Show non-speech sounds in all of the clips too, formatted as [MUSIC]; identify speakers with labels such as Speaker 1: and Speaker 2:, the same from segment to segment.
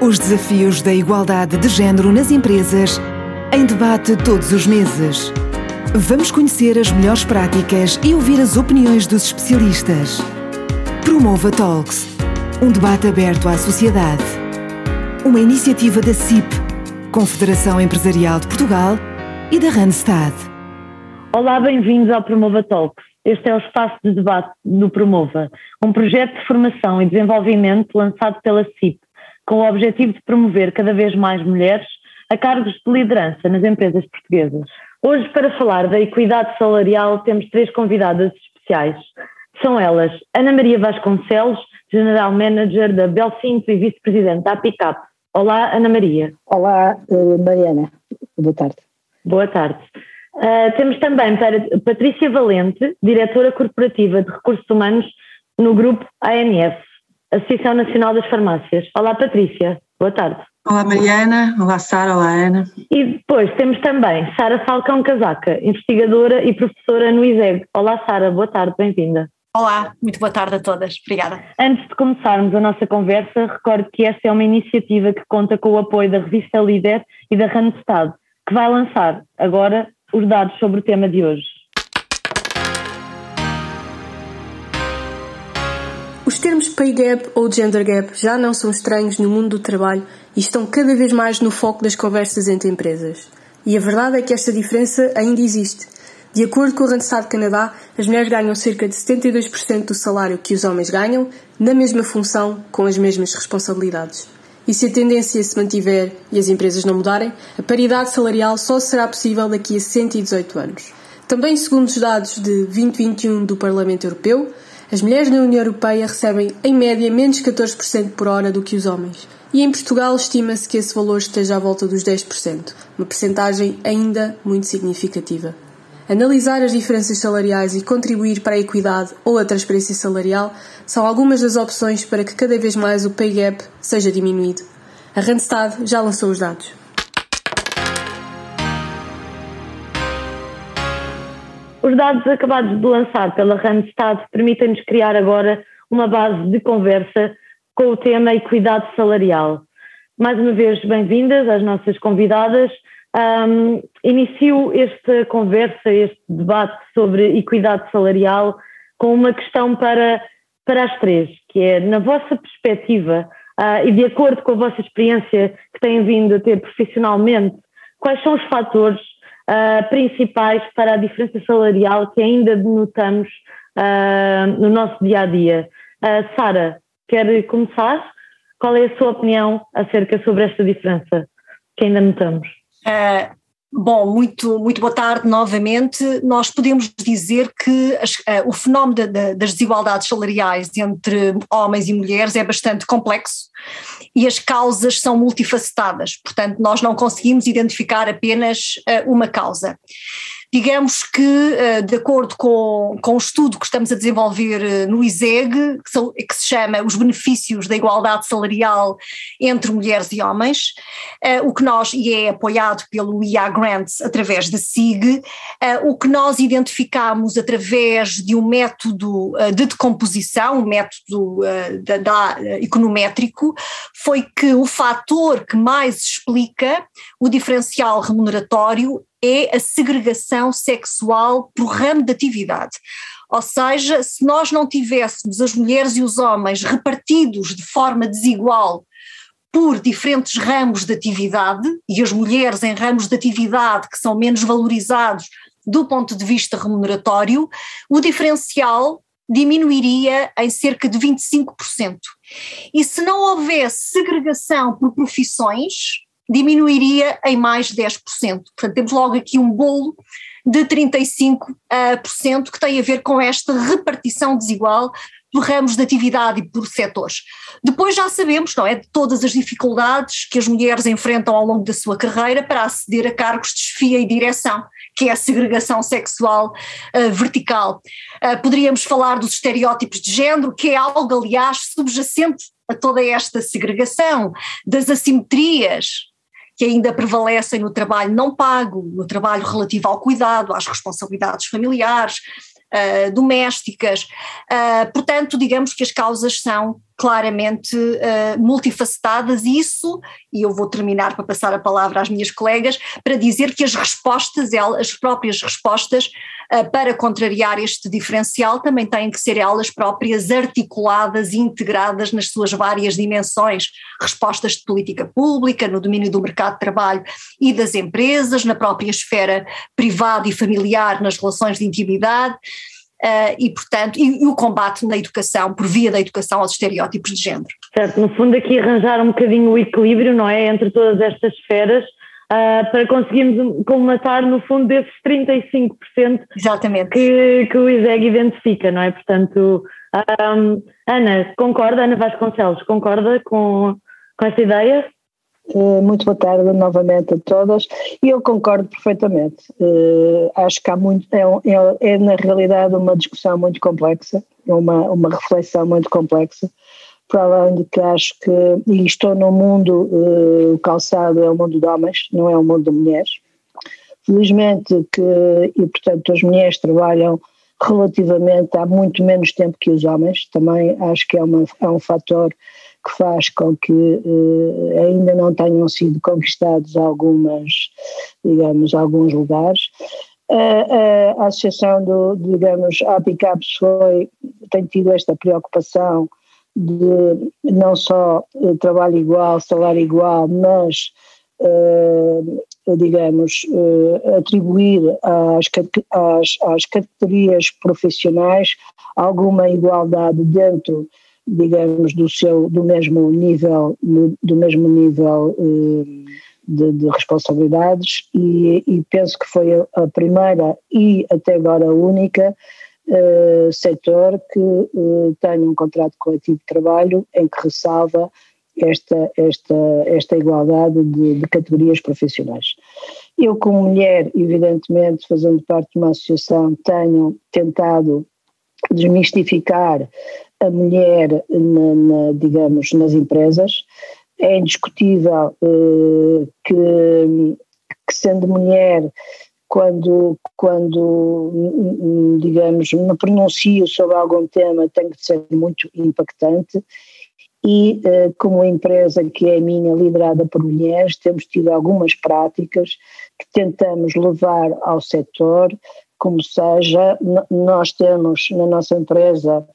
Speaker 1: Os desafios da igualdade de género nas empresas em debate todos os meses. Vamos conhecer as melhores práticas e ouvir as opiniões dos especialistas. Promova Talks, um debate aberto à sociedade. Uma iniciativa da CIP, Confederação Empresarial de Portugal e da Randstad.
Speaker 2: Olá, bem-vindos ao Promova Talks. Este é o espaço de debate do Promova, um projeto de formação e desenvolvimento lançado pela CIP, com o objetivo de promover cada vez mais mulheres a cargos de liderança nas empresas portuguesas. Hoje, para falar da equidade salarial, temos três convidadas especiais. São elas Ana Maria Vasconcelos, General Manager da Belcinto e Vice-Presidente da APICAP. Olá, Ana Maria.
Speaker 3: Olá, eh, Mariana. Boa tarde.
Speaker 2: Boa tarde. Uh, temos também para Patrícia Valente, Diretora Corporativa de Recursos Humanos no Grupo ANF, Associação Nacional das Farmácias. Olá, Patrícia. Boa tarde.
Speaker 4: Olá, Mariana. Olá, Sara. Olá, Ana.
Speaker 2: E depois temos também Sara Falcão Casaca, investigadora e professora no ISEG. Olá, Sara. Boa tarde. Bem-vinda.
Speaker 5: Olá, muito boa tarde a todas. Obrigada.
Speaker 2: Antes de começarmos a nossa conversa, recordo que esta é uma iniciativa que conta com o apoio da revista Líder e da Randstad, que vai lançar agora os dados sobre o tema de hoje.
Speaker 6: Pay gap ou gender gap já não são estranhos no mundo do trabalho e estão cada vez mais no foco das conversas entre empresas. E a verdade é que esta diferença ainda existe. De acordo com o Randstad Canadá, as mulheres ganham cerca de 72% do salário que os homens ganham, na mesma função, com as mesmas responsabilidades. E se a tendência se mantiver e as empresas não mudarem, a paridade salarial só será possível daqui a 118 anos. Também segundo os dados de 2021 do Parlamento Europeu, as mulheres na União Europeia recebem em média menos 14% por hora do que os homens. E em Portugal estima-se que esse valor esteja à volta dos 10%, uma percentagem ainda muito significativa. Analisar as diferenças salariais e contribuir para a equidade ou a transparência salarial são algumas das opções para que cada vez mais o pay gap seja diminuído. A Randstad já lançou os dados.
Speaker 2: Os dados acabados de lançar pela Randstad permitem-nos criar agora uma base de conversa com o tema equidade salarial. Mais uma vez, bem-vindas às nossas convidadas. Um, inicio esta conversa, este debate sobre equidade salarial com uma questão para, para as três, que é, na vossa perspectiva uh, e de acordo com a vossa experiência que têm vindo a ter profissionalmente, quais são os fatores uh, principais para a diferença salarial que ainda denotamos uh, no nosso dia a dia? Sara, quer começar? Qual é a sua opinião acerca sobre esta diferença que ainda notamos?
Speaker 5: Uh, bom, muito, muito boa tarde novamente. Nós podemos dizer que as, uh, o fenómeno de, de, das desigualdades salariais entre homens e mulheres é bastante complexo e as causas são multifacetadas, portanto, nós não conseguimos identificar apenas uh, uma causa. Digamos que, eh, de acordo com, com o estudo que estamos a desenvolver eh, no ISEG, que, se chama Os Benefícios da Igualdade Salarial entre Mulheres e Homens, eh, o que nós, e é apoiado pelo IA Grants através da SIG, o que nós identificamos através de um método de decomposição, um método da, da, econométrico, foi que o fator que mais explica o diferencial remuneratório é a segregação sexual por ramo de atividade. Ou seja, se nós não tivéssemos as mulheres e os homens repartidos de forma desigual por diferentes ramos de atividade, e as mulheres em ramos de atividade que são menos valorizados do ponto de vista remuneratório, o diferencial diminuiria em cerca de 25%. E se não houvesse segregação por profissões, diminuiria em mais 10%. Portanto, temos logo aqui um bolo de 35% uh, que tem a ver com esta repartição desigual por ramos de atividade e por setores. Depois já sabemos, não é, de todas as dificuldades que as mulheres enfrentam ao longo da sua carreira para aceder a cargos de chefia e direção, que é a segregação sexual uh, vertical. Uh, poderíamos falar dos estereótipos de género, que é algo, aliás, subjacente a toda esta segregação, das assimetrias que ainda prevalecem no trabalho não pago, no trabalho relativo ao cuidado, às responsabilidades familiares, uh, domésticas. Uh, portanto, digamos que as causas são claramente uh, multifacetadas e isso, e eu vou terminar para passar a palavra às minhas colegas, para dizer que as respostas, as próprias respostas para contrariar este diferencial também têm que ser elas próprias articuladas e integradas nas suas várias dimensões, respostas de política pública, no domínio do mercado de trabalho e das empresas, na própria esfera privada e familiar, nas relações de intimidade, Uh, e, portanto, e, e, o combate na educação, por via da educação aos estereótipos de género.
Speaker 2: Certo, no fundo aqui arranjar um bocadinho o equilíbrio, não é, entre todas estas esferas, uh, para conseguirmos colmatar no fundo desses 35%
Speaker 5: Exatamente.
Speaker 2: Que, que o ISEG identifica, não é? Portanto, um, Ana, concorda, Ana Vasconcelos, concorda com, com esta ideia?
Speaker 3: Eh, muito boa tarde novamente a todas e eu concordo perfeitamente. Uh, acho que há muito, é, é, é, na realidade uma discussão muito complexa, uma, uma reflexão muito complexa, para além de que acho que, e estou no mundo, uh, o calçado é o mundo de homens, não é o mundo de mulheres. Felizmente que, e portanto as mulheres trabalham relativamente há muito menos tempo que os homens, também acho que é, uma, é um fator que faz com que eh, ainda não tenham sido conquistados algumas, digamos, alguns lugares. A, a, Associação do, digamos, a APICAPS foi, tem tido esta preocupação de não só eh, trabalho igual, salário igual, mas, uh, digamos, uh, atribuir às, às, às categorias profissionais alguma igualdade dentro digamos, do seu, do mesmo nível, do mesmo nível eh, de, de, responsabilidades. E, e, penso que foi a primeira e até agora a única uh, setor que uh, tem um contrato coletivo de trabalho em que ressalva esta, esta, esta igualdade de, de categorias profissionais. Eu, como mulher, evidentemente, fazendo parte de uma associação, tenho tentado desmistificar a mulher, na, na, digamos, nas empresas. É indiscutível eh, que, que, sendo mulher, quando, quando, digamos, me pronuncio sobre algum tema, tem que ser muito impactante. E, eh, como empresa que é minha, liderada por mulheres, temos tido algumas práticas que tentamos levar ao setor, como seja, nós temos na nossa empresa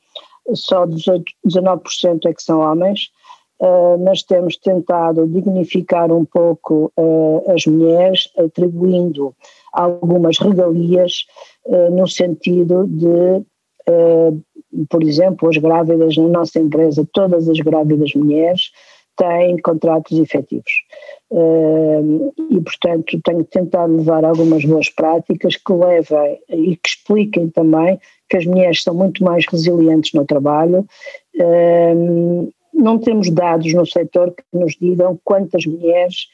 Speaker 3: só 18, 19% é que são homens, uh, mas temos tentado dignificar um pouco uh, as mulheres, atribuindo algumas regalias uh, no sentido de, por exemplo, as grávidas na nossa empresa, todas as grávidas mulheres têm contratos efetivos. e, portanto, tenho tentado levar algumas boas práticas que levem e que expliquem também que as mulheres são muito mais resilientes no trabalho. Não temos dados no setor que nos digam quantas mulheres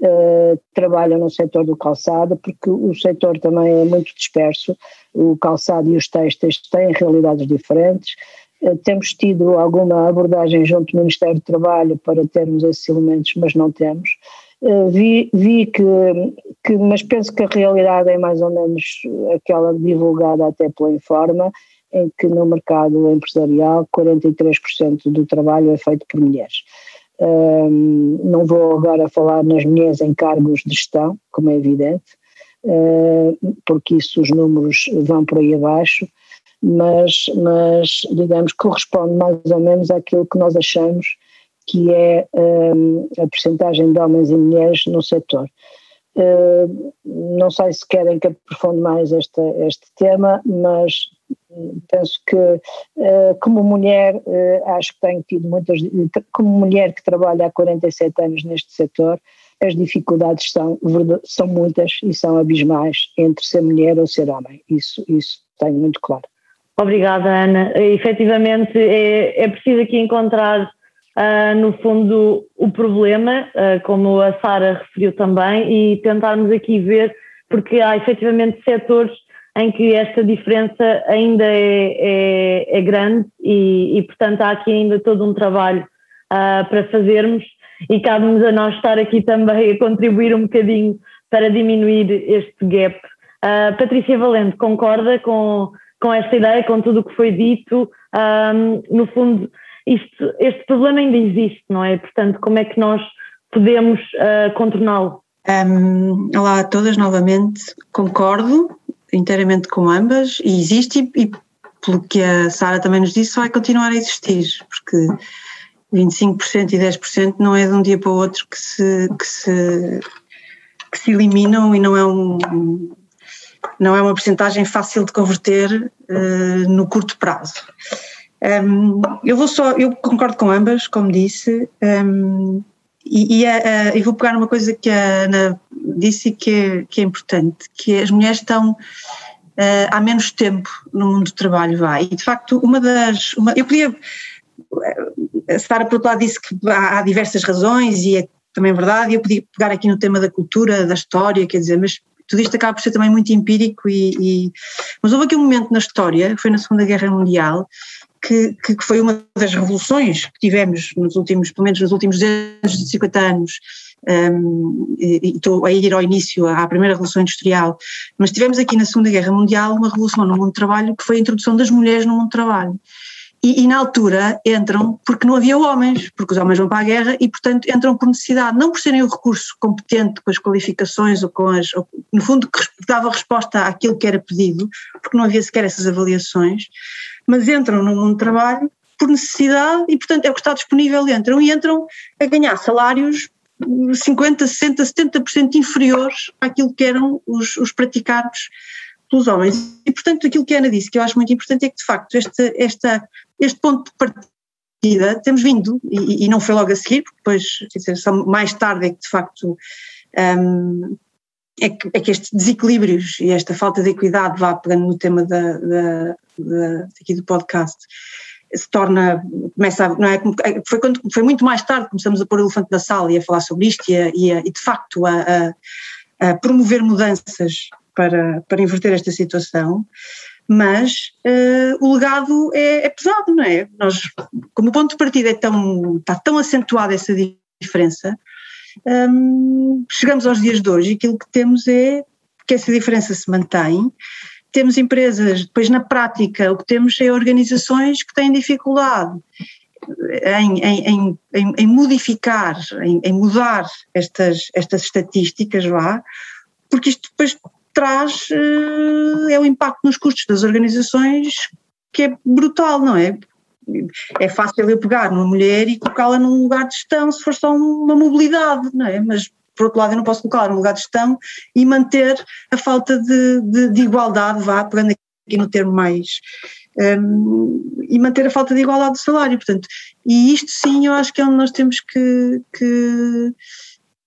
Speaker 3: uh, trabalham no setor do calçado, porque o setor também é muito disperso. O calçado e os textos têm realidades diferentes. Uh, temos tido alguma abordagem junto do Ministério do Trabalho para termos esses elementos, mas não temos. Uh, vi, vi que, que, mas penso que a realidade é mais ou menos aquela divulgada até pela Informa, em que no mercado empresarial 43% do trabalho é feito por mulheres. Um, não vou agora falar nas mulheres em cargos de gestão, como é evidente, porque isso os números vão por aí abaixo, mas, mas digamos corresponde mais ou menos àquilo que nós achamos que é um, a percentagem de homens e mulheres no setor. Uh, não sei se querem que aprofunde mais este, este tema, mas penso que uh, como mulher uh, acho que tenho tido muitas, como mulher que trabalha há 47 anos neste setor, as dificuldades são, são muitas e são abismais entre ser mulher ou ser homem, isso, isso tenho muito claro.
Speaker 2: Obrigada Ana, efetivamente é, é preciso aqui encontrar uh, no fundo, o problema, uh, como a Sara referiu também, e tentarmos aqui ver, porque há efetivamente setores em que esta diferença ainda é, é, é grande e, e, portanto, há aqui ainda todo um trabalho uh, para fazermos e cabe-nos a nós estar aqui também a contribuir um bocadinho para diminuir este gap. Uh, Patrícia Valente, concorda com, com esta ideia, com tudo o que foi dito, um, no fundo, isto, este problema ainda existe, não é? Portanto, como é que nós podemos uh, contorná-lo?
Speaker 4: Um, olá a todas novamente, concordo inteiramente com ambas e existe e, e pelo que a Sara também nos disse vai continuar a existir, porque 25% e 10% não é de um dia para o outro que se, que se, que se eliminam e não é um não é uma porcentagem fácil de converter uh, no curto prazo. Um, eu vou só, eu concordo com ambas, como disse, um, e, e, uh, e, vou pegar uma coisa que a Ana disse que é, que é importante, que as mulheres estão uh, há menos tempo no mundo do trabalho, vai, e de facto uma das, uma, eu podia, a Sara por outro lado disse que há, há diversas razões e é também verdade, eu podia pegar aqui no tema da cultura, da história, quer dizer, mas tudo isto acaba por ser também muito empírico e, e, mas houve aqui um momento na história, foi na Segunda Guerra Mundial, que, que, foi uma das revoluções que tivemos nos últimos, pelo menos nos últimos 250 anos, um, e estou a ir ao início, à primeira revolução industrial, mas tivemos aqui na Segunda Guerra Mundial uma revolução no mundo do trabalho que foi a introdução das mulheres no mundo do trabalho. E, e, na altura entram porque não havia homens, porque os homens vão para a guerra e, portanto, entram por necessidade, não por serem o recurso competente com as qualificações ou com as. Ou, no fundo, que dava resposta àquilo que era pedido, porque não havia sequer essas avaliações, mas entram no mundo do trabalho por necessidade e, portanto, é o que está disponível, entram e entram a ganhar salários 50, 60, 70% inferiores àquilo que eram os, os praticados pelos homens. E, portanto, aquilo que a Ana disse, que eu acho muito importante, é que, de facto, esta, esta, este ponto de partida temos vindo, e, e não foi logo a seguir, porque depois, dizer, só mais tarde é que, de facto, um, é que, é que estes desequilíbrios e esta falta de equidade, vá pegando no tema da, da, da, aqui do podcast, se torna, começa a, não é, foi, quando, foi muito mais tarde que começamos a pôr o elefante na sala e a falar sobre isto e, a, e, a, e de facto a, a, promover mudanças para, para inverter esta situação, mas uh, o legado é, é, pesado, não é? Nós, como o ponto de partida é tão, está tão acentuada essa diferença, um, chegamos aos dias de hoje e aquilo que temos é que essa diferença se mantém, temos empresas, depois na prática o que temos é organizações que têm dificuldade em, em, em, em modificar, em, mudar estas, estas estatísticas lá, porque isto depois traz uh, é o impacto nos custos das organizações que é brutal, não é? É fácil eu pegar uma mulher e colocá-la num lugar de gestão se for só uma mobilidade, não é? Mas por outro lado eu não posso colocá-la num lugar de gestão e manter a falta de, de, de igualdade, vá, pegando aqui no termo mais um, e manter a falta de igualdade do salário, portanto, e isto sim eu acho que é onde nós temos que, que,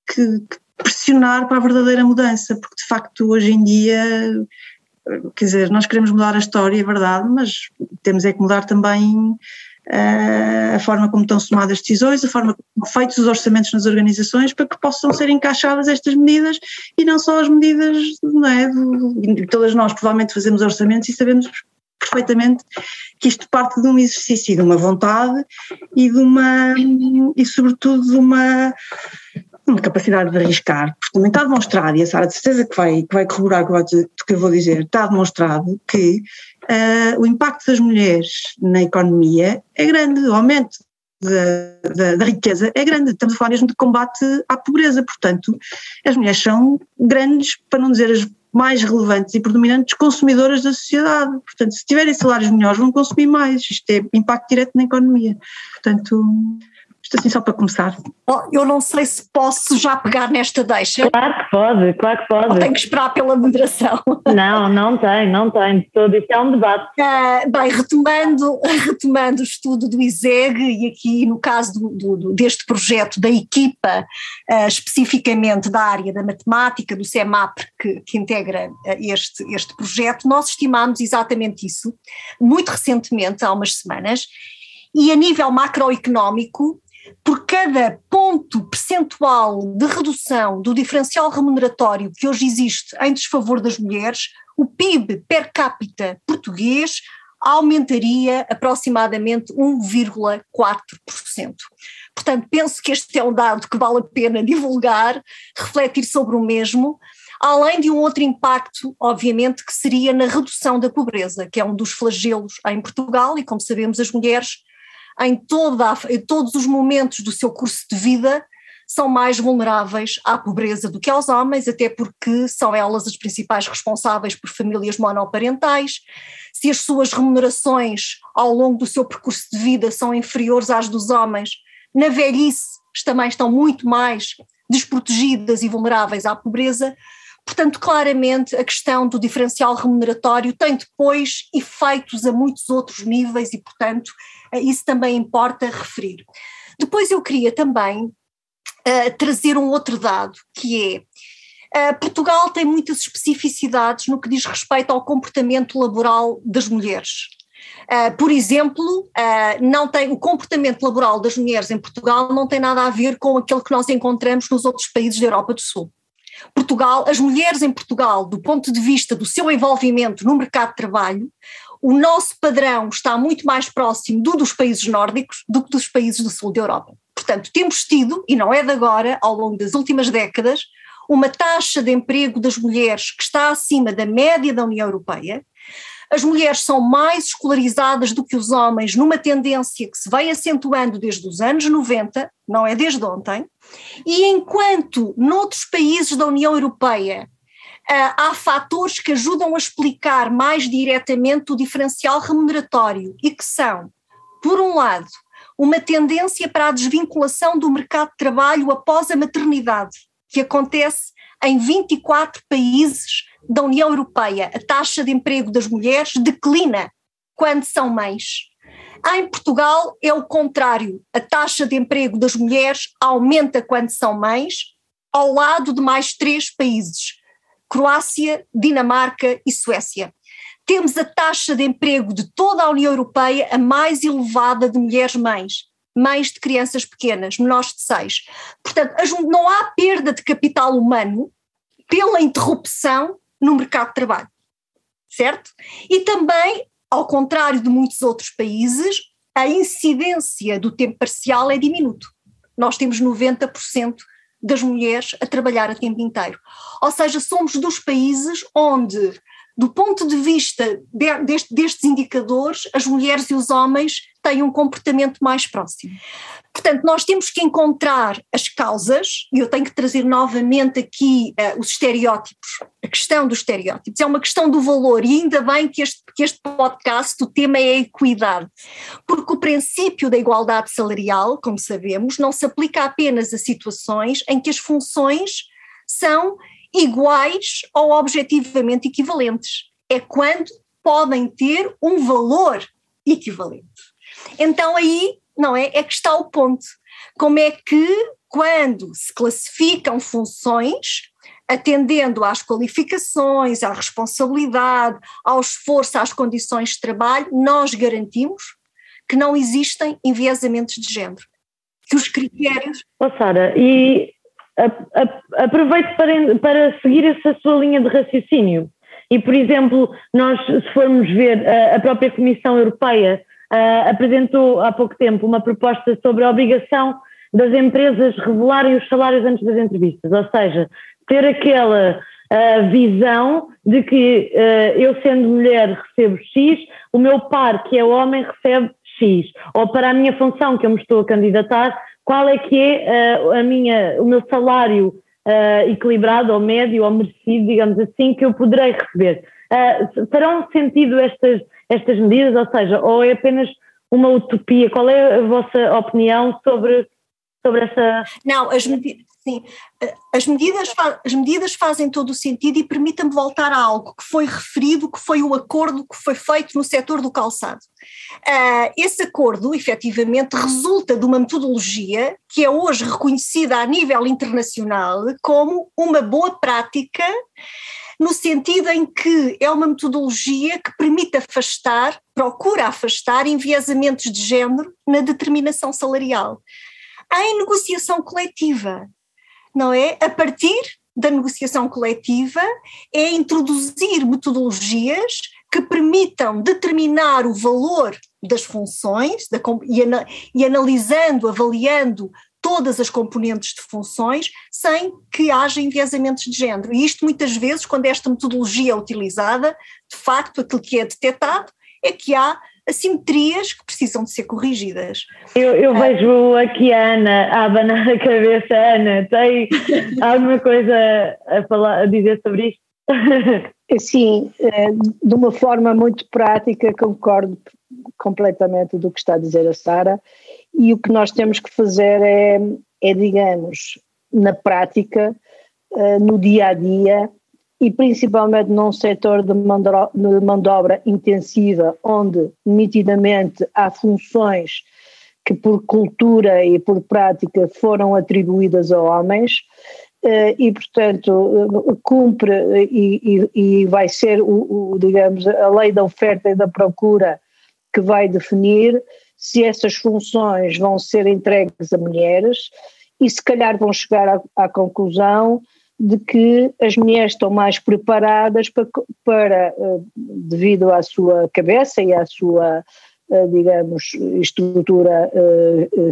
Speaker 4: que, que pressionar para a verdadeira mudança, porque de facto hoje em dia, quer dizer, nós queremos mudar a história, é verdade, mas temos é que mudar também a forma como estão tomadas as decisões, a forma como feitos os orçamentos nas organizações para que possam ser encaixadas estas medidas e não só as medidas, não é, do, todas nós provavelmente fazemos orçamentos e sabemos perfeitamente que isto parte de um exercício de uma vontade e de uma e sobretudo de uma uma capacidade de arriscar, porque também está demonstrado, e a Sara de certeza que vai, que vai corroborar o que eu vou dizer, está demonstrado que uh, o impacto das mulheres na economia é grande, o aumento da, da, da, riqueza é grande, estamos a falar mesmo de combate à pobreza, portanto as mulheres são grandes, para não dizer as mais relevantes e predominantes consumidoras da sociedade, portanto se tiverem salários melhores vão consumir mais, isto é impacto direto na economia, portanto isto assim só para começar.
Speaker 5: Eu não sei se posso já pegar nesta deixa.
Speaker 2: Claro que pode, claro que pode.
Speaker 5: Ou tenho que esperar pela moderação. [LAUGHS]
Speaker 2: Não, não tem, não tem de todo. Isto é um debate.
Speaker 5: Uh, bem, retomando, retomando o estudo do ISEG e aqui no caso do, do, deste projeto da equipa, uh, especificamente da área da matemática, do CEMAP, que, que integra uh, este, este projeto, nós estimamos exatamente isso, muito recentemente, há umas semanas, e a nível macroeconómico, por cada ponto percentual de redução do diferencial remuneratório que hoje existe em desfavor das mulheres, o PIB per capita português aumentaria aproximadamente 1,4%. Portanto, penso que este é um dado que vale a pena [LAUGHS] divulgar, refletir sobre o mesmo. além de um outro impacto, obviamente, que seria na redução da pobreza, que é um dos flagelos em Portugal, e como sabemos, as mulheres, em, toda a, em todos os momentos do seu curso de vida, são mais vulneráveis à pobreza do que aos homens, até porque são elas as principais responsáveis por famílias monoparentais. Se as suas remunerações ao longo do seu percurso de vida são inferiores às dos homens, na velhice também estão muito mais desprotegidas e vulneráveis à pobreza. Portanto, claramente a questão do diferencial remuneratório tem depois efeitos a muitos outros níveis e, portanto, isso também importa referir. Depois eu queria também uh, trazer um outro dado, que é uh, Portugal tem muitas especificidades no que diz respeito ao comportamento laboral das mulheres. Uh, por exemplo, uh, não tem, o comportamento laboral das mulheres em Portugal não tem nada a ver com aquele que nós encontramos nos outros países da Europa do Sul. Portugal, as mulheres em Portugal, do ponto de vista do seu envolvimento no mercado de trabalho, o nosso padrão está muito mais próximo do dos países nórdicos do que dos países do sul da Europa. Portanto, temos tido, e não é de agora, ao longo das últimas décadas, uma taxa de emprego das mulheres que está acima da média da União Europeia. As mulheres são mais escolarizadas do que os homens, numa tendência que se vai acentuando desde os anos 90, não é desde ontem, e enquanto noutros países da União Europeia uh, há fatores que ajudam a explicar mais diretamente o diferencial remuneratório e que são, por um lado, uma tendência para a desvinculação do mercado de trabalho após a maternidade, que acontece em 24 países da União Europeia. A taxa de emprego das mulheres declina quando são mães. Em Portugal é o contrário, a taxa de emprego das mulheres aumenta quando são mães, ao lado de mais três países: Croácia, Dinamarca e Suécia temos a taxa de emprego de toda a União Europeia a mais elevada de mulheres mães, mães de crianças pequenas, menores de seis. Portanto, não há perda de capital humano pela interrupção no mercado de trabalho, certo? E também, ao contrário de muitos outros países, a incidência do tempo parcial é diminuto. Nós temos 90% das mulheres a trabalhar a tempo inteiro. Ou seja, somos dos países onde do ponto de vista de, deste, destes indicadores, as mulheres e os homens têm um comportamento mais próximo. Portanto, nós temos que encontrar as causas, e eu tenho que trazer novamente aqui uh, os estereótipos, a questão dos estereótipos, é uma questão do valor, e ainda bem que este, que este podcast, o tema é a equidade, porque o princípio da igualdade salarial, como sabemos, não se aplica apenas a situações em que as funções são iguais ou objetivamente equivalentes. É quando podem ter um valor equivalente. Então aí, não é? É que está o ponto. Como é que, quando se classificam funções, atendendo às qualificações, à responsabilidade, ao esforço, às condições de trabalho, nós garantimos que não existem enviesamentos de género. Que os critérios.
Speaker 2: Oh, Sara, e aproveito para, para seguir essa sua linha de raciocínio. E, por exemplo, nós, se formos ver, a própria Comissão Europeia apresentou há pouco tempo uma proposta sobre a obrigação das empresas revelarem os salários antes das entrevistas, ou seja, ter aquela visão de que uh, eu, sendo mulher, recebo X, o meu par, que é homem, recebe X, ou para a minha função que eu me estou a candidatar, qual é que é uh, a minha, o meu salário uh, equilibrado ou médio ou merecido, digamos assim, que eu poderei receber. Uh, sentido estas, estas medidas, ou seja, ou é apenas uma utopia? Qual é a vossa opinião sobre, sobre essa...
Speaker 5: Não, as medidas Sim, as medidas, as medidas fazem todo o sentido e permitam-me voltar a algo que foi referido, que foi o acordo que foi feito no setor do calçado. Uh, esse acordo, efetivamente, resulta de uma metodologia que é hoje reconhecida a nível internacional como uma boa prática, no sentido em que é uma metodologia que permite afastar, procura afastar enviesamentos de género na determinação salarial. Em negociação coletiva, não é? A partir da negociação coletiva, é introduzir metodologias que permitam determinar o valor das funções da, e, e analisando, avaliando todas as componentes de funções sem que haja enviesamentos de género. E isto muitas vezes, quando esta metodologia é utilizada, de facto aquilo que é detectado é que há assimetrias que precisam de ser corrigidas.
Speaker 2: Eu, eu ah. vejo aqui a Ana a abanar a cabeça. Ana, tem [LAUGHS] alguma coisa a, falar, a dizer sobre isto? [LAUGHS]
Speaker 3: Sim, eh, de uma forma muito prática, concordo completamente do que está a dizer a Sara, e o que nós temos que fazer é, é digamos, na prática, eh, no dia a dia, e principalmente num setor de mão de obra intensiva, onde nitidamente há funções que por cultura e por prática foram atribuídas a homens, eh, e, portanto, cumpre e, e, e vai ser, o, o, digamos, a lei da oferta e da procura que vai definir se essas funções vão ser entregues a mulheres e se calhar vão chegar à, à conclusão de que as mulheres estão mais preparadas para, para, eh, devido à sua cabeça e à sua, eh, digamos, estrutura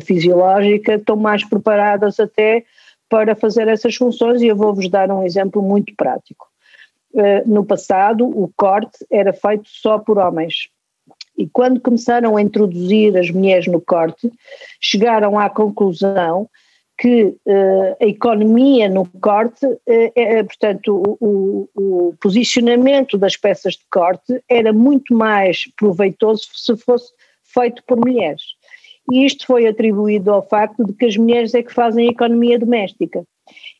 Speaker 3: fisiológica, estão mais preparadas até para fazer essas funções e eu vou-vos dar um exemplo muito prático. Eh, no passado, o corte era feito só por homens. E quando começaram a introduzir as mulheres no corte, chegaram à conclusão que uh, a economia no corte, uh, é, portanto, o, o, o, posicionamento das peças de corte era muito mais proveitoso se fosse feito por mulheres e isto foi atribuído ao facto de que as mulheres é que fazem a economia doméstica.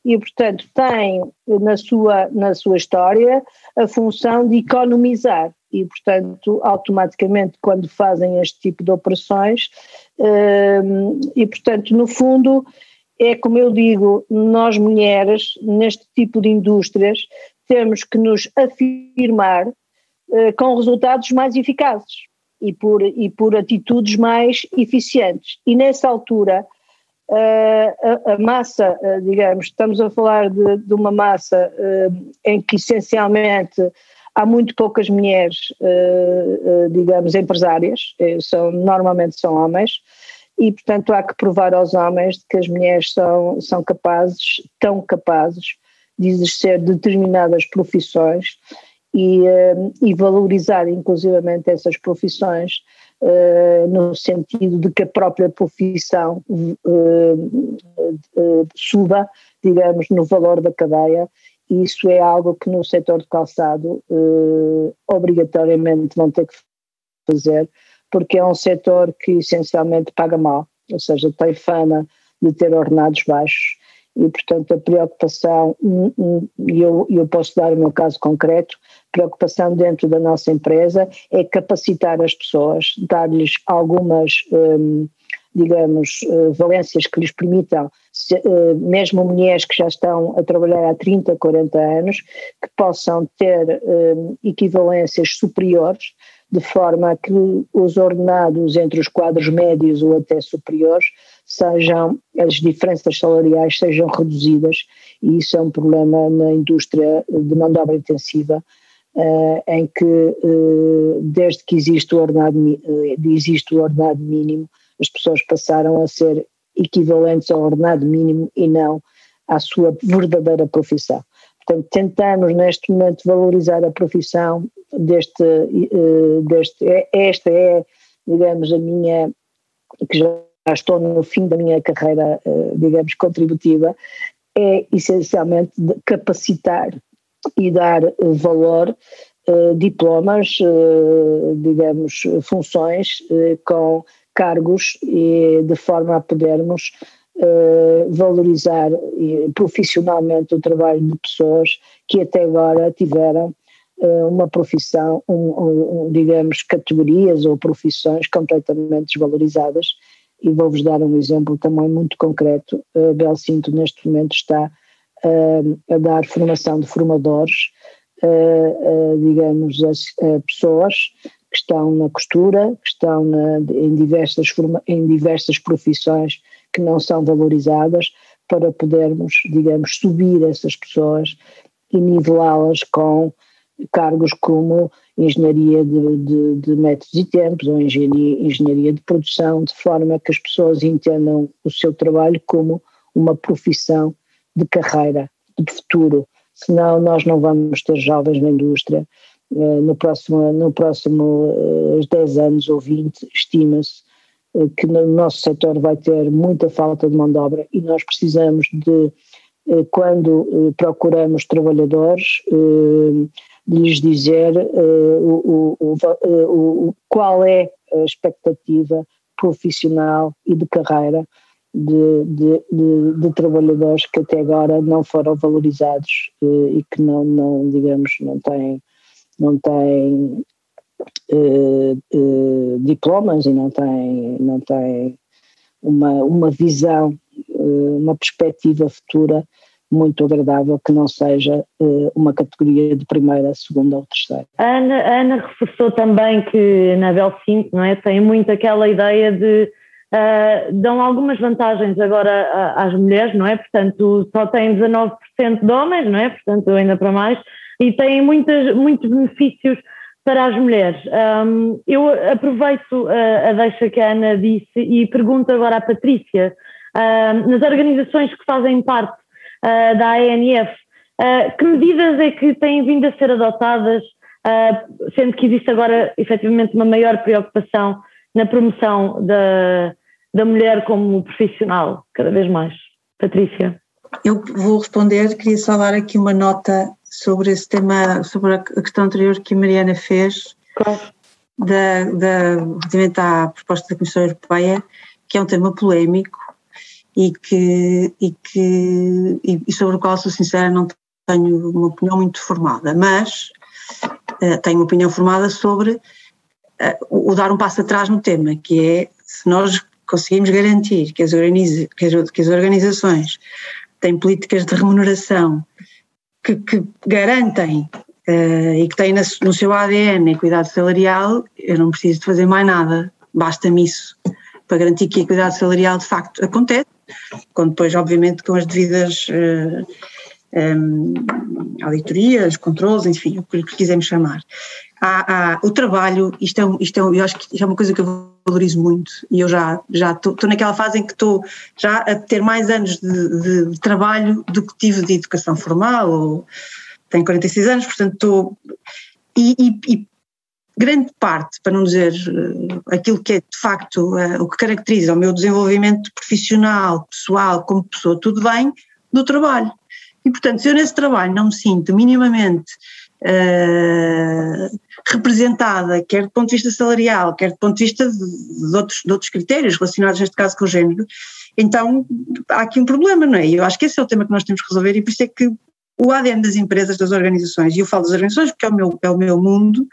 Speaker 3: E, portanto, têm na sua, na sua história a função de economizar. E, portanto, automaticamente, quando fazem este tipo de operações, hum, e, portanto, no fundo, é como eu digo, nós mulheres, neste tipo de indústrias, temos que nos afirmar uh, com resultados mais eficazes e por, e por atitudes mais eficientes. E nessa altura, a, a, massa, digamos, estamos a falar de, de uma massa em que essencialmente há muito poucas mulheres, digamos, empresárias, eh, são, normalmente são homens, e portanto há que provar aos homens que as mulheres são, são capazes, tão capazes de exercer determinadas profissões e, eh, e valorizar inclusivamente essas profissões uh, no sentido de que a própria profissão uh, uh, suba, digamos, no valor da cadeia. E isso é algo que no setor de calçado obrigatoriamente vão ter que fazer, porque é um setor que essencialmente paga mal, ou seja, tem fama de ter ordenados baixos e, portanto, a preocupação, e eu, eu posso dar o meu caso concreto, preocupação dentro da nossa empresa é capacitar as pessoas, dar-lhes algumas, hum, digamos, uh, valências que lhes permitam, se, uh, mesmo mulheres que já estão a trabalhar há 30, 40 anos, que possam ter hum, equivalências superiores, de forma a que os ordenados entre os quadros médios ou até superiores sejam, as diferenças salariais sejam reduzidas e isso é um problema na indústria de mão de obra intensiva uh, em que uh, desde que existe o, ordenado, uh, existe o ordenado mínimo, as pessoas passaram a ser equivalentes ao ordenado mínimo e não à sua verdadeira profissão. Portanto, tentamos neste momento valorizar a profissão deste, deste é, esta é, digamos, a minha, que já estou no fim da minha carreira, digamos, contributiva, é essencialmente capacitar e dar eh, valor, eh, diplomas, eh, digamos, funções com cargos e de forma a podermos valorizar profissionalmente o trabalho de pessoas que até agora tiveram uma profissão, um, um, digamos, categorias ou profissões completamente desvalorizadas. E vou-vos dar um exemplo também muito concreto. A Belcinto, neste momento, está a dar formação de formadores, digamos, a, pessoas que estão na costura, que estão na, em, diversas em diversas profissões que não são valorizadas, para podermos, digamos, subir essas pessoas e nivelá-las com cargos como engenharia de, de, de, métodos e tempos ou engenharia, engenharia de produção, de forma que as pessoas entendam o seu trabalho como uma profissão de carreira, de futuro. Senão nós não vamos ter jovens na indústria. Eh, no próximo, no próximo 10 eh, anos ou 20, estima-se que no nosso setor vai ter muita falta de mão de obra e nós precisamos de, quando procuramos trabalhadores, lhes dizer o, qual é a expectativa profissional e de carreira de, de, de, de, trabalhadores que até agora não foram valorizados e que não, não digamos, não têm, não têm uh, uh, diplomas e não têm, não têm uma, uma visão, uh, uma perspectiva futura muito agradável que não seja uma categoria de primeira, segunda ou terceira.
Speaker 2: A Ana, a Ana reforçou também que na Bel 5 não é, tem muito aquela ideia de Uh, dão algumas vantagens agora às mulheres, não é? Portanto, só têm 19% de homens, não é? Portanto, ainda para mais, e têm muitas, muitos benefícios para as mulheres. Um, eu aproveito a, a deixa que a Ana disse e pergunto agora à Patrícia, nas organizações que fazem parte uh, da ANF, uh, que medidas é que têm vindo a ser adotadas, sendo que existe agora efetivamente uma maior preocupação na promoção da, da mulher como profissional, cada vez mais? Patrícia.
Speaker 4: Eu vou responder, queria só dar aqui uma nota sobre esse tema, sobre a questão anterior que a Mariana fez, claro. da, da, relativamente à proposta da Comissão Europeia, que é um tema polémico e, que, e, que, e sobre o qual, sou sincera, não tenho uma opinião muito formada, mas uh, tenho uma opinião formada sobre uh, o, o dar um passo atrás no tema, que é se nós conseguimos garantir que as, que as, que as organizações têm políticas de remuneração que, que garantem uh, e que têm no seu ADN a equidade salarial, eu não preciso de fazer mais nada, basta-me isso para garantir que a equidade salarial de facto acontece, quando depois, obviamente, com as devidas uh, um, auditorias, controles, enfim, o que quisermos chamar. Há, há, o trabalho, isto é, isto é, eu acho que é uma coisa que eu valorizo muito e eu já já estou naquela fase em que estou já a ter mais anos de, de, trabalho do que tive de educação formal, ou tenho 46 anos, portanto estou. E, e, e grande parte, para não dizer eh, aquilo que é de facto uh, o que caracteriza o meu desenvolvimento profissional, pessoal, como pessoa, tudo bem, do trabalho. E, portanto, se eu nesse trabalho não me sinto minimamente uh, representada, quer do ponto de vista salarial, quer do ponto de vista de, de, outros, de outros critérios relacionados, neste caso, com o género, então há aqui um problema, não é? E eu acho que esse é o tema que nós temos que resolver e por isso é que o ADN das empresas, das organizações, e eu falo das organizações porque é o meu, é o meu mundo,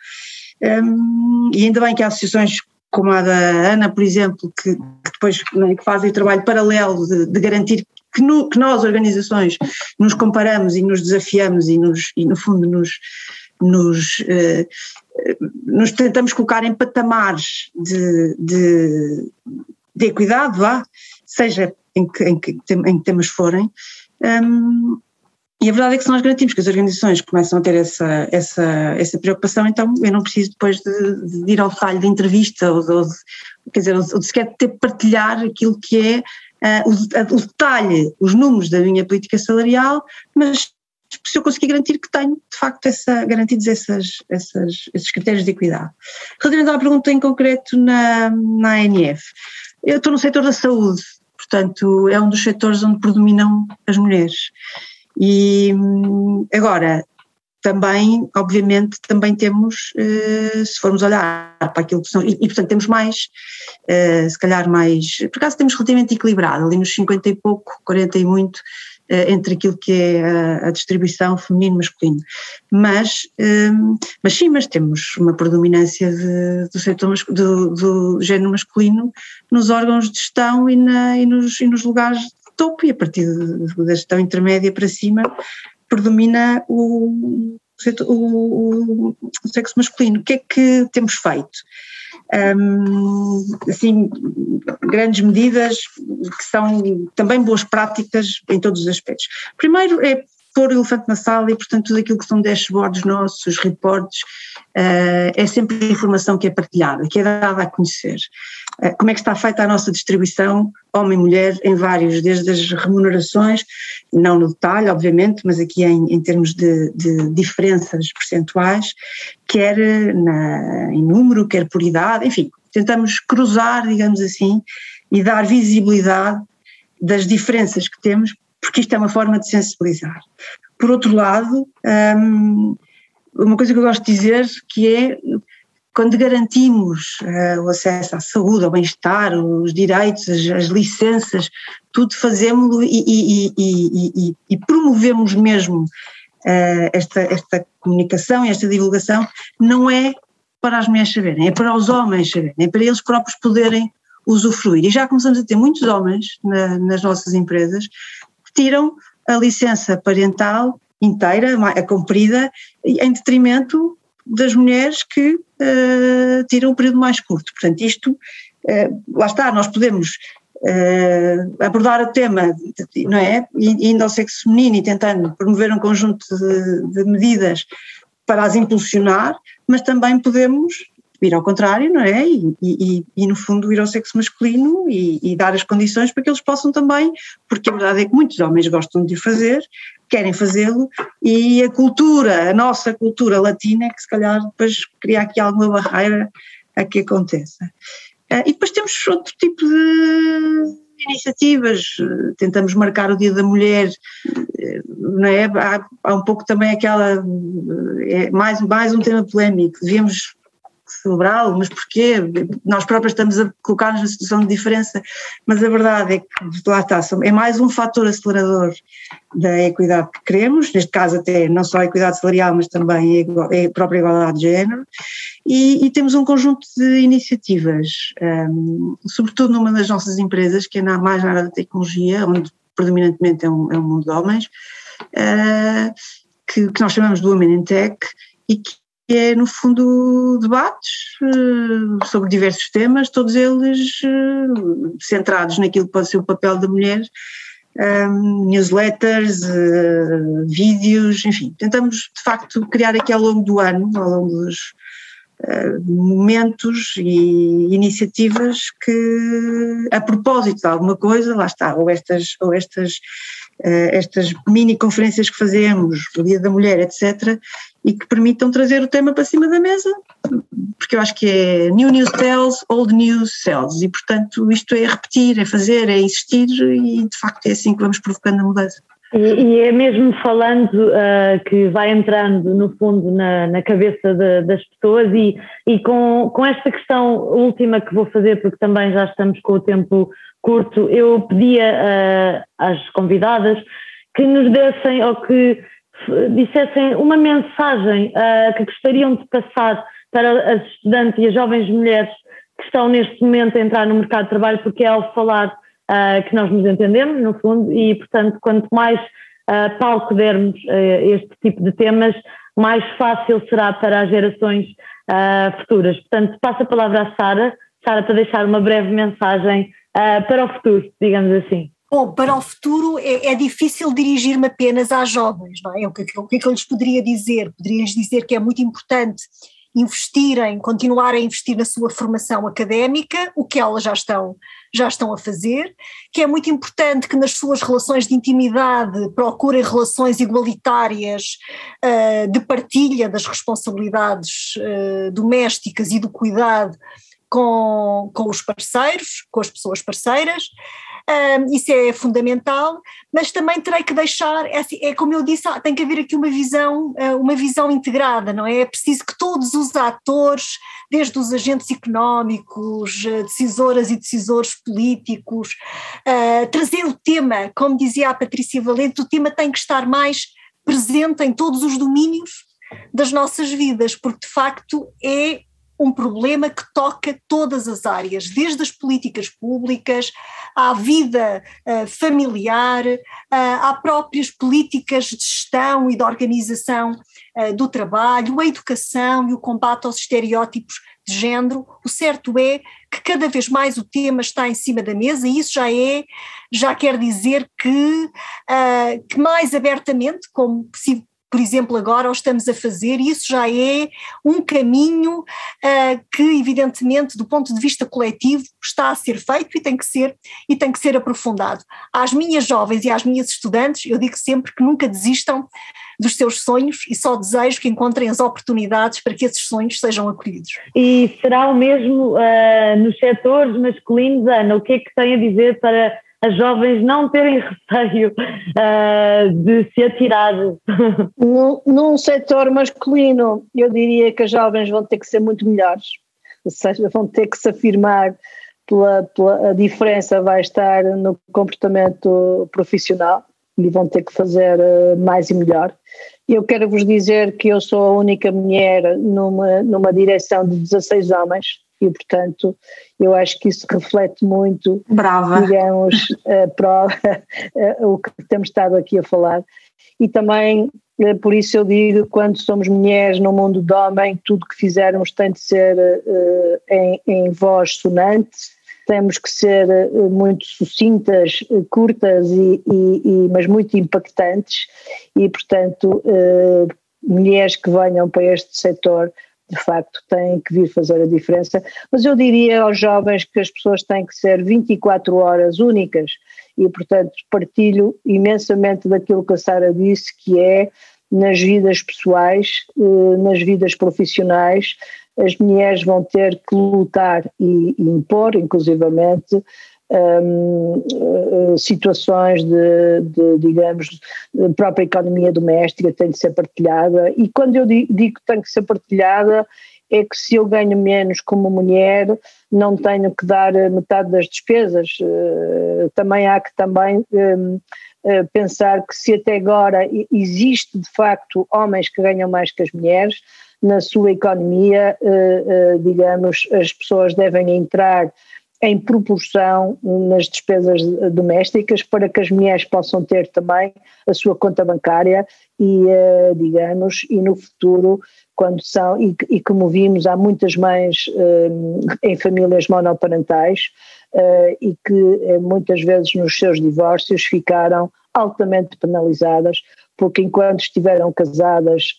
Speaker 4: um, e ainda bem que há associações como a da Ana, por exemplo, que, que depois é, que fazem o trabalho paralelo de, de garantir que, no, que, nós, organizações, nos comparamos e nos desafiamos e, nos, e no fundo, nos, nos, eh, nos tentamos colocar em patamares de, de, de equidade, vá, seja em que, em que, em que temas forem. Um, e a verdade é que se nós garantimos que as organizações começam a ter essa, essa, essa preocupação, então eu não preciso depois de, de ir ao detalhe da entrevista ou, ou de, quer dizer, ou de sequer ter partilhar aquilo que é uh, o, o, detalhe, os números da minha política salarial, mas se eu conseguir garantir que tenho, de facto, essa, garantidos essas, essas, esses critérios de equidade. Relativamente à pergunta em concreto na, na ANF, eu estou no setor da saúde, portanto é um dos setores onde predominam as mulheres. E agora, também, obviamente, também temos, eh, se formos olhar para aquilo que são, e, portanto temos mais, eh, se calhar mais, por acaso temos relativamente equilibrado, ali nos 50 e pouco, 40 e muito, eh, entre aquilo que é a, a distribuição feminino-masculino. Mas, mas sim, mas temos uma predominância de, do setor do, do género masculino nos órgãos de gestão e, na, e, nos, e nos lugares topo e a partir da gestão intermédia para cima predomina o, o, o, sexo masculino. O que é que temos feito? Um, assim, grandes medidas que são também boas práticas em todos os aspectos. Primeiro é pôr o elefante na sala e, portanto, tudo aquilo que são dashboards nossos, os reportes, uh, é sempre informação que é partilhada, que é dada a conhecer. Uh, como é que está feita a nossa distribuição, homem e mulher, em vários, desde as remunerações, não no detalhe, obviamente, mas aqui em, em termos de, de, diferenças percentuais, quer na, em número, quer por idade, enfim, tentamos cruzar, digamos assim, e dar visibilidade das diferenças que temos porque isto é uma forma de sensibilizar. Por outro lado, um, uma coisa que eu gosto de dizer que é quando garantimos uh, o acesso à saúde, ao bem-estar, os direitos, as, as licenças, tudo fazemos e, e, e, e, promovemos mesmo uh, esta, esta comunicação e esta divulgação, não é para as mulheres saberem, é para os homens saberem, é para eles próprios poderem usufruir. E já começamos a ter muitos homens na, nas nossas empresas tiram a licença parental inteira, a comprida, em detrimento das mulheres que uh, tiram o período mais curto. Portanto, isto, uh, lá está, nós podemos uh, abordar o tema, não é? Indo ao sexo feminino e tentando promover um conjunto de, de medidas para as impulsionar, mas também podemos ir ao contrário, não é? E, e, e no fundo ir ao sexo masculino e, e, dar as condições para que eles possam também, porque a verdade é que muitos homens gostam de o fazer, querem fazê-lo e a cultura, a nossa cultura latina é que se calhar depois cria aqui alguma barreira a que aconteça. Ah, e depois temos outro tipo de iniciativas, tentamos marcar o Dia da Mulher, não é? Há, há um pouco também aquela, é mais, mais um tema polémico, devíamos celebrá-lo, mas porquê? Nós próprios estamos a colocar-nos na situação de diferença, mas a verdade é que lá está, é mais um fator acelerador da equidade que queremos, neste caso até não só a equidade salarial, mas também a própria igualdade de género, e, e temos um conjunto de iniciativas, um, sobretudo numa das nossas empresas, que é na, mais na área da tecnologia, onde predominantemente é um, é um mundo de homens, uh, que, que nós chamamos de Women in Tech, e que é, no fundo, debates uh, sobre diversos temas, todos eles uh, centrados naquilo que pode ser o papel da mulher, um, newsletters, uh, vídeos, enfim, tentamos de facto criar aqui ao longo do ano, ao longo dos momentos e iniciativas que, a propósito de alguma coisa, lá está, ou estas, ou estas estas mini conferências que fazemos, o Dia da Mulher, etc., e que permitam trazer o tema para cima da mesa, porque eu acho que é New News Sells, Old News Sells, e portanto isto é repetir, é fazer, é insistir, e de facto é assim que vamos provocando a mudança.
Speaker 2: E, e é mesmo falando uh, que vai entrando no fundo na, na cabeça de, das pessoas e, e com, com esta questão última que vou fazer, porque também já estamos com o tempo curto, eu pedia uh, às convidadas que nos dessem ou que dissessem uma mensagem uh, que gostariam de passar para as estudantes e as jovens mulheres que estão neste momento a entrar no mercado de trabalho, porque é ao falar uh, que nós nos entendemos, no fundo, e portanto, quanto mais uh, palco dermos a este tipo de temas, mais fácil será para as gerações futuras. Portanto, passo a palavra à Sara, Sara, para deixar uma breve mensagem para o futuro, digamos assim.
Speaker 5: Bom, para o futuro é, é difícil dirigir-me apenas às jovens, não é? O que, o que é que eu lhes poderia dizer? Poderia-lhes dizer que é muito importante investirem, continuar a investir na sua formação académica, o que elas já estão, já estão a fazer, que é muito importante que nas suas relações de intimidade procurem relações igualitárias uh, de partilha das responsabilidades uh, domésticas e do cuidado com, com os parceiros, com as pessoas parceiras, um, isso é fundamental, mas também terei que deixar, é, assim, é como eu disse, ah, tem que haver aqui uma visão, uh, uma visão integrada, não é? É preciso que todos os atores, desde os agentes económicos, uh, decisoras e decisores políticos, uh, trazer o tema, como dizia a Patrícia Valente, o tema tem que estar mais presente em todos os domínios das nossas vidas, porque de facto é um problema que toca todas as áreas, desde as políticas públicas, à vida uh, familiar, uh, a próprias políticas de gestão e de organização uh, do trabalho, a educação e o combate aos estereótipos de género. O certo é que cada vez mais o tema está em cima da mesa e isso já é, já quer dizer que, uh, que mais abertamente, como por exemplo, agora o estamos a fazer, e isso já é um caminho uh, que, evidentemente, do ponto de vista coletivo, está a ser feito e tem que ser, e tem que ser aprofundado. Às minhas jovens e às minhas estudantes, eu digo sempre que nunca desistam dos seus sonhos e só desejo que encontrem as oportunidades para que esses sonhos sejam acolhidos.
Speaker 2: E será o mesmo uh, nos setores masculinos, Ana? O que é que tem a dizer para as jovens não terem [LAUGHS] receio uh, de se atirar. [LAUGHS]
Speaker 3: Num, num setor masculino, eu diria que as jovens vão ter que ser muito melhores, ou seja, vão ter que se afirmar pela, pela a diferença vai estar no comportamento profissional e vão ter que fazer uh, mais e melhor. Eu quero vos dizer que eu sou a única mulher numa, numa direção de 16 homens, e, portanto, eu acho que isso reflete muito,
Speaker 4: Brava.
Speaker 3: digamos, a prova, o que temos estado aqui a falar. E também, eh, por isso eu digo, quando somos mulheres no mundo de homem, tudo que fizermos tem de ser uh, em, em voz sonante, temos que ser uh, muito sucintas, curtas, e, e, e, mas muito impactantes, e portanto, mulheres que venham para este setor de facto têm que vir fazer a diferença, mas eu diria aos jovens que as pessoas têm que ser 24 horas únicas. E, portanto, partilho imensamente daquilo que a Sara disse, que é nas vidas pessoais, eh, nas vidas profissionais, as mulheres vão ter que lutar e, impor, inclusivamente, um, eh, situações de, de, digamos, própria economia doméstica tem de ser partilhada. E quando eu digo que tem que ser partilhada é que se eu ganho menos como mulher não tenho que dar metade das despesas, uh, também há que também pensar que se até agora existe de facto homens que ganham mais que as mulheres, na sua economia, digamos, as pessoas devem entrar em proporção nas despesas domésticas para que as mulheres possam ter também a sua conta bancária e, eh, digamos, e no futuro, quando são, e, e como vimos, há muitas mães eh, em famílias monoparentais eh, e que muitas vezes nos seus divórcios ficaram altamente penalizadas porque enquanto estiveram casadas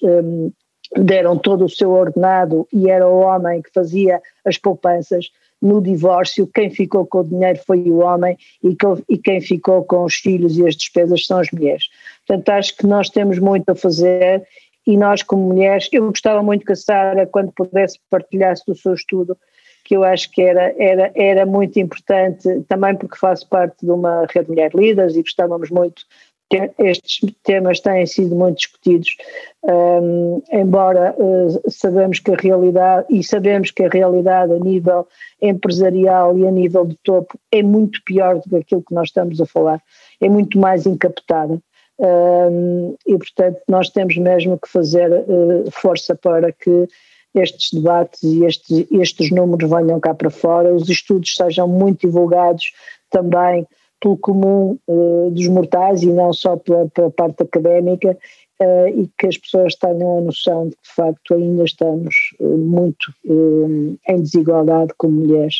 Speaker 3: deram todo o seu ordenado e era o homem que fazia as poupanças no divórcio, quem ficou com o dinheiro foi o homem e, que, e quem ficou com os filhos e as despesas são as mulheres. Portanto, acho que nós temos muito a fazer e nós, como mulheres, eu gostava muito que a Sara, quando pudesse, partilhasse do seu estudo, que eu acho que era, era, era muito importante, também porque faço parte de uma rede de Mulher Líderes e gostávamos muito estes temas têm sido muito discutidos, um, embora uh, sabemos que a realidade, e sabemos que a realidade a nível empresarial e a nível de topo é muito pior do que aquilo que nós estamos a falar, é muito mais encapetada. Um, e portanto nós temos mesmo que fazer uh, força para que estes debates e estes, estes números venham cá para fora, os estudos sejam muito divulgados também pelo comum uh, dos mortais e não só pela, pela parte académica uh, e que as pessoas tenham a noção de que de facto ainda estamos uh, muito em desigualdade como mulheres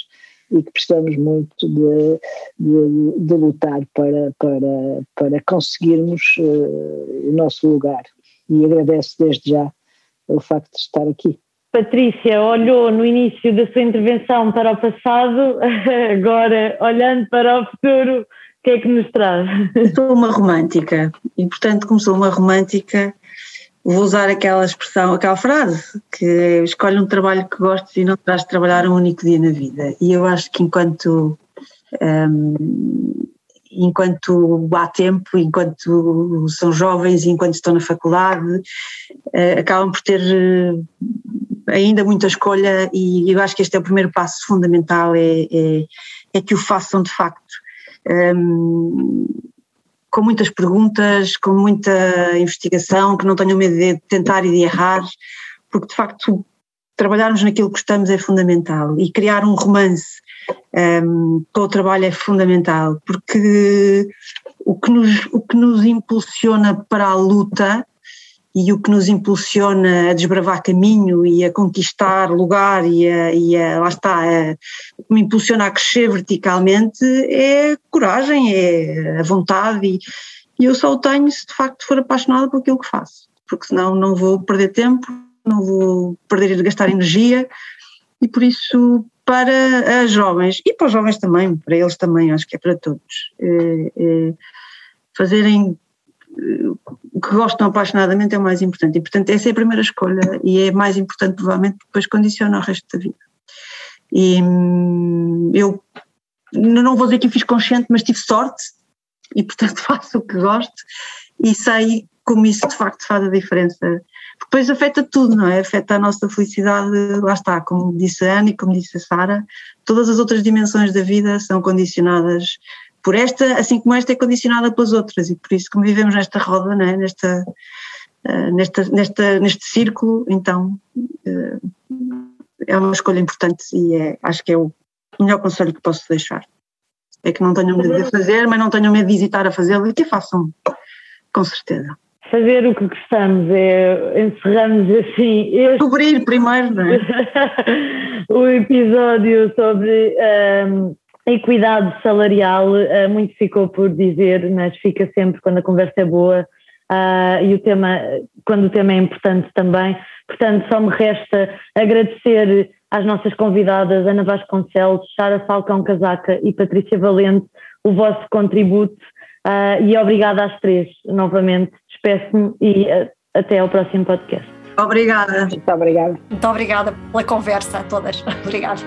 Speaker 3: e que precisamos muito de, de, de lutar para, para, para conseguirmos o nosso lugar e agradeço desde já o facto de estar aqui.
Speaker 2: Patrícia olhou no início da sua intervenção para o passado, [LAUGHS] agora olhando para o futuro, o que é que nos traz?
Speaker 4: Sou uma romântica e, portanto, como sou uma romântica, vou usar aquela expressão, aquela frase, que é, escolhe um trabalho que gostes e não terás de trabalhar um único dia na vida. E eu acho que enquanto um, enquanto há tempo, enquanto são jovens, enquanto estão na faculdade, uh, acabam por ter ainda muita escolha e eu acho que este é o primeiro passo fundamental, é, é, é que o façam de facto. Um, com muitas perguntas, com muita investigação, que não tenham medo de tentar e de errar, porque de facto trabalharmos naquilo que gostamos é fundamental e criar um romance um, com o trabalho é fundamental, porque o que nos, o que nos impulsiona para a luta e o que nos impulsiona a desbravar caminho e a conquistar lugar e a, e a lá está, a, o que me impulsiona a crescer verticalmente é coragem, é a vontade e, e eu só o tenho se de facto for apaixonada por aquilo que faço, porque senão não vou perder tempo, não vou perder gastar energia e por isso para as jovens e para os jovens também, para eles também, acho que é para todos, é, é fazerem que gostam apaixonadamente é o mais importante. E, portanto, essa é a primeira escolha e é mais importante, provavelmente, depois condiciona o resto da vida. E hum, eu não vou dizer que fiz consciente, mas tive sorte e, portanto, [LAUGHS] faço o que gosto e sei como isso de facto faz a diferença. Depois afeta tudo, não é? Afeta a nossa felicidade, lá está, como disse a Ana e como disse a Sara, todas as outras dimensões da vida são condicionadas por esta, assim como esta é condicionada pelas outras e por isso como vivemos nesta roda, né, nesta, uh, nesta, nesta, neste círculo, então uh, é uma escolha importante e é, acho que é o melhor conselho que posso deixar. É que não tenham medo de fazer, mas não tenham medo de hesitar a fazê-lo e que façam, com certeza.
Speaker 2: Fazer o que gostamos, é, encerramos assim.
Speaker 4: Este... Cobrir primeiro, não é? [LAUGHS]
Speaker 2: o episódio sobre. Um, ehm, equidade salarial, uh, muito ficou por dizer, mas fica sempre quando a conversa é boa uh, e o tema, quando o tema é importante também. Portanto, só me resta agradecer às nossas convidadas Ana Vasconcelos, Sara Falcão Casaca e Patrícia Valente o vosso contributo uh, e obrigada às três novamente. Despeço-me e até ao próximo podcast.
Speaker 4: Obrigada.
Speaker 3: Muito obrigada.
Speaker 5: Muito obrigada pela conversa a todas. [LAUGHS] Obrigada.